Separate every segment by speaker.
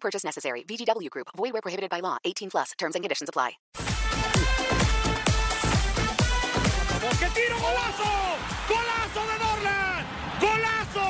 Speaker 1: Purchase necessary. VGW Group. Void where prohibited by law. 18 plus. Terms and conditions apply.
Speaker 2: ¡Qué tiro, golazo! ¡Golazo de Dorlan! ¡Golazo!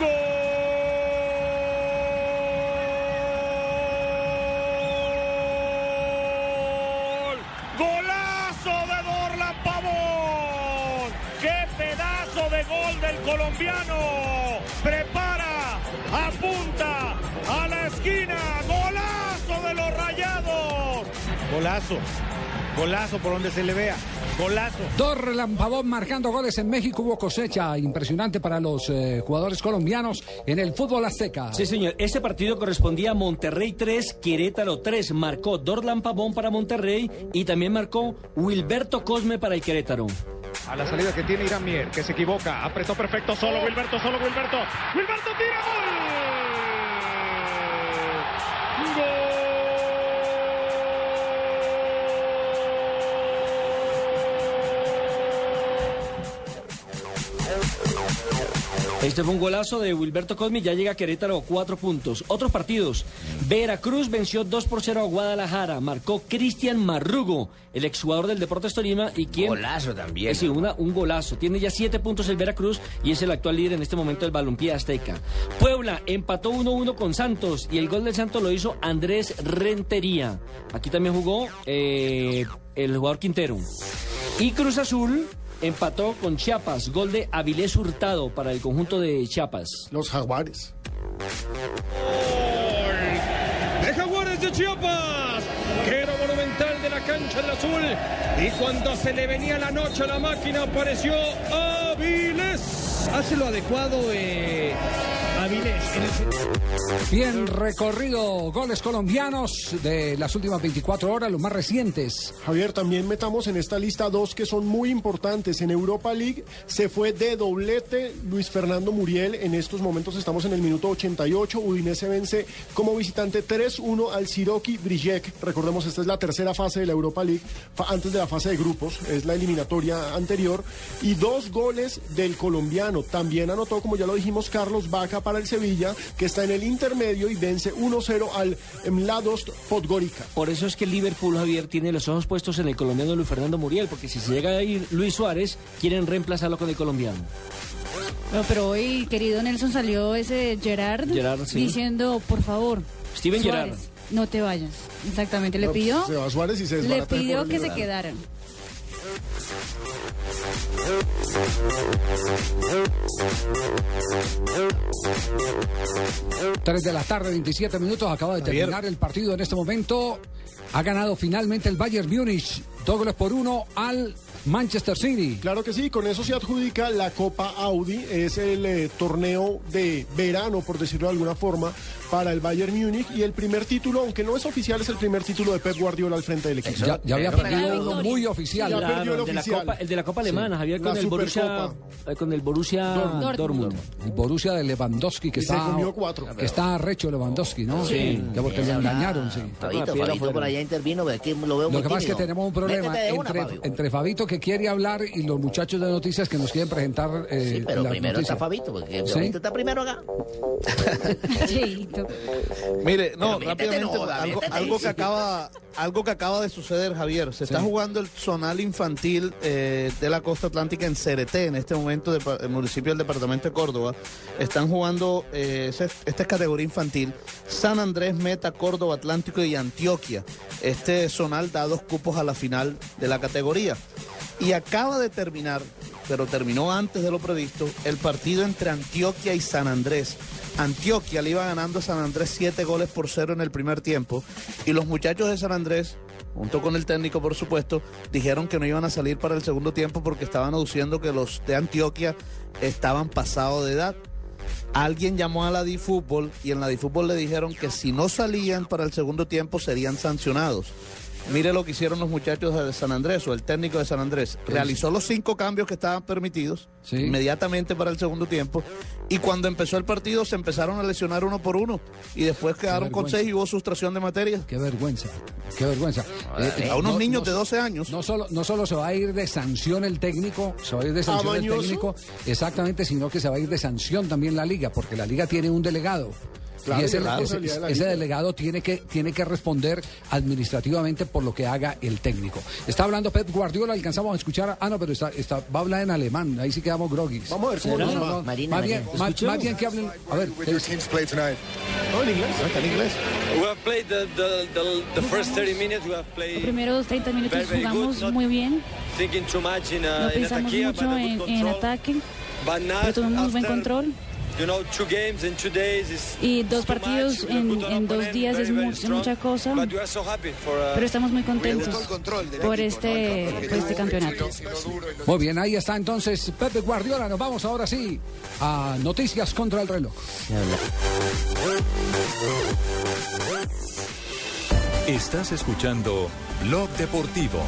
Speaker 2: ¡Gol! ¡Golazo de Dorlan Pavón! ¡Qué pedazo de gol del colombiano! Prepara, apunta Golazo. Golazo por donde se le vea. Golazo.
Speaker 3: Dorlan Pavón marcando goles en México. Hubo cosecha impresionante para los eh, jugadores colombianos en el fútbol azteca.
Speaker 4: Sí, señor. Este partido correspondía a Monterrey 3, Querétaro 3. Marcó Dorlan Pavón para Monterrey y también marcó Wilberto Cosme para el Querétaro.
Speaker 2: A la salida que tiene Irán Mier, que se equivoca. Apretó perfecto. Solo Wilberto, solo Wilberto. Wilberto tira gol.
Speaker 4: Este fue un golazo de Wilberto Cosme, ya llega a Querétaro cuatro puntos. Otros partidos. Veracruz venció 2 por 0 a Guadalajara. Marcó Cristian Marrugo, el exjugador del Deportes Tolima y quien...
Speaker 5: Golazo también.
Speaker 4: Sí, una, un golazo. Tiene ya siete puntos el Veracruz y es el actual líder en este momento del balompié azteca. Puebla empató 1-1 con Santos y el gol del Santos lo hizo Andrés Rentería. Aquí también jugó eh, el jugador Quintero. Y Cruz Azul empató con Chiapas, gol de Avilés Hurtado para el conjunto de Chiapas.
Speaker 6: Los Jaguares.
Speaker 2: de Jaguares de Chiapas. Quero monumental de la cancha del azul. Y cuando se le venía la noche a la máquina apareció Avilés.
Speaker 7: Hace lo adecuado eh.
Speaker 3: Bien recorrido goles colombianos de las últimas 24 horas, los más recientes.
Speaker 6: Javier, también metamos en esta lista dos que son muy importantes. En Europa League se fue de doblete Luis Fernando Muriel. En estos momentos estamos en el minuto 88. Udinese vence como visitante 3-1 al Siroki Brijek. Recordemos, esta es la tercera fase de la Europa League, antes de la fase de grupos. Es la eliminatoria anterior. Y dos goles del colombiano. También anotó, como ya lo dijimos, Carlos Vaca para el Sevilla, que está en el intermedio y vence 1-0 al Mladost Podgorica.
Speaker 4: Por eso es que el Liverpool, Javier, tiene los ojos puestos en el colombiano Luis Fernando Muriel, porque si se llega a ir Luis Suárez, quieren reemplazarlo con el colombiano.
Speaker 8: No, pero hoy, querido Nelson, salió ese Gerard,
Speaker 4: Gerard, sí.
Speaker 8: diciendo, por favor,
Speaker 4: Steven
Speaker 8: Suárez,
Speaker 4: Gerrard.
Speaker 8: no te vayas. Exactamente, le
Speaker 6: No,
Speaker 8: pidió,
Speaker 6: Se va Suárez y se
Speaker 8: le pidió que se
Speaker 6: Gerard.
Speaker 8: quedaran.
Speaker 3: 3 de la tarde, 27 minutos. Acaba de terminar el partido en este momento. Ha ganado finalmente el Bayern Múnich. Dos goles por uno al Manchester City.
Speaker 6: Claro que sí, con eso se adjudica la Copa Audi, es el eh, torneo de verano, por decirlo de alguna forma, para el Bayern Múnich y el primer título, aunque no es oficial, es el primer título de Pep Guardiola al frente del equipo.
Speaker 3: Ya, ya había perdido uno muy oficial.
Speaker 6: Ya
Speaker 4: Claro,
Speaker 6: perdió el
Speaker 4: de la
Speaker 6: oficial.
Speaker 4: Copa, el de la Copa Alemana, Javier,
Speaker 6: La
Speaker 4: con el, Borussia, eh, con el Borussia
Speaker 8: Dortmund.
Speaker 4: Dortmund.
Speaker 3: El Borussia de Lewandowski, que
Speaker 6: Y
Speaker 3: está, que está recho Lewandowski, ¿no?
Speaker 4: Sí.
Speaker 3: Ya porque lo engañaron, sí.
Speaker 5: Por allá intervino, pero aquí lo veo muy
Speaker 3: Lo que pasa es que tenemos un problema
Speaker 5: Una,
Speaker 3: entre, Fabito que quiere hablar y los muchachos de noticias que nos quieren presentar. eh,
Speaker 5: Sí, pero
Speaker 3: las
Speaker 5: primero
Speaker 3: noticias.
Speaker 5: está Fabito, porque
Speaker 3: ¿Sí?
Speaker 5: Fabito está primero acá.
Speaker 9: Mire, no,
Speaker 5: Pero
Speaker 9: rápidamente,
Speaker 5: no,
Speaker 9: algo, que acaba, algo que acaba de suceder, Javier. Se está jugando el zonal infantil eh, de la costa atlántica en Cereté, en este momento, de, el municipio del departamento de Córdoba. Están jugando, eh, esta es categoría infantil, San Andrés, Meta, Córdoba, Atlántico y Antioquia. Este zonal da dos cupos a la final de la categoría. Y acaba de terminar, pero terminó antes de lo previsto, el partido entre Antioquia y San Andrés. Antioquia le iba ganando a San Andrés siete goles por cero en el primer tiempo. Y los muchachos de San Andrés, junto con el técnico por supuesto, dijeron que no iban a salir para el segundo tiempo porque estaban aduciendo que los de Antioquia estaban pasados de edad. alguien llamó a la DiFútbol y en la DiFútbol le dijeron que si no salían para el segundo tiempo serían sancionados. Mire lo que hicieron los muchachos de San Andrés o el técnico de San Andrés. Realizó los cinco cambios que estaban permitidos
Speaker 3: Sí.
Speaker 9: inmediatamente para el segundo tiempo y cuando empezó el partido se empezaron a lesionar uno por uno y después quedaron con seis y hubo sustracción de materias.
Speaker 3: Qué vergüenza, qué vergüenza. Eh,
Speaker 9: A unos
Speaker 3: no-
Speaker 9: niños
Speaker 3: no-
Speaker 9: de 12 años.
Speaker 3: No solo, no solo se va a ir de sanción el técnico, se va a ir de sanción el técnico, exactamente, sino que se va a ir de sanción también la liga, porque la liga tiene un delegado.
Speaker 6: Claro,
Speaker 3: y ese, ese-
Speaker 6: de
Speaker 3: ese delegado tiene que, tiene que responder administrativamente por lo que haga el técnico. Está hablando Pep Guardiola, alcanzamos a escuchar. Ah, no, pero está, está, va a hablar en alemán, ahí sí quedamos groguis.
Speaker 6: Vamos a ver cómo
Speaker 3: No, no, no,
Speaker 5: Marina,
Speaker 3: más, bien,
Speaker 5: Marina.
Speaker 3: más, más bien que hablen. A ver.
Speaker 6: No, en inglés.
Speaker 9: En inglés.
Speaker 10: We have played the, the, the, the first 30 minutes. We have
Speaker 8: Los
Speaker 10: played
Speaker 8: primeros 30 minutos
Speaker 10: Very, very good,
Speaker 8: jugamos muy bien,
Speaker 10: thinking too much in,
Speaker 8: no
Speaker 10: uh,
Speaker 8: pensamos
Speaker 10: ataque, but
Speaker 8: mucho
Speaker 10: a good
Speaker 8: en, en ataque, pero tuvimos muy buen control.
Speaker 10: You know, two games in two days is
Speaker 8: Y dos partidos en, dos días es mucha cosa,
Speaker 10: uh,
Speaker 8: pero estamos muy contentos por este, por este campeonato.
Speaker 3: Muy bien, ahí está entonces Pepe Guardiola. Nos vamos ahora sí a Noticias contra el reloj.
Speaker 11: Estás escuchando Blog Deportivo.